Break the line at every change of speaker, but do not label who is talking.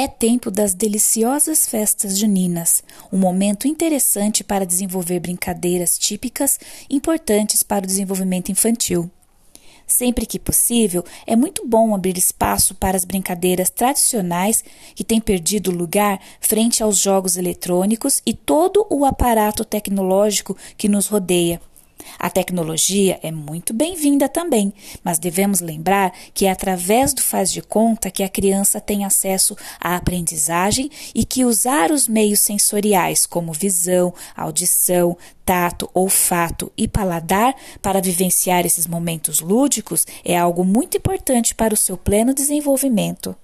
É tempo das deliciosas festas juninas, um momento interessante para desenvolver brincadeiras típicas importantes para o desenvolvimento infantil. Sempre que possível, é muito bom abrir espaço para as brincadeiras tradicionais que têm perdido lugar frente aos jogos eletrônicos e todo o aparato tecnológico que nos rodeia. A tecnologia é muito bem-vinda também, mas devemos lembrar que é através do faz de conta que a criança tem acesso à aprendizagem e que usar os meios sensoriais como visão, audição, tato, olfato e paladar para vivenciar esses momentos lúdicos é algo muito importante para o seu pleno desenvolvimento.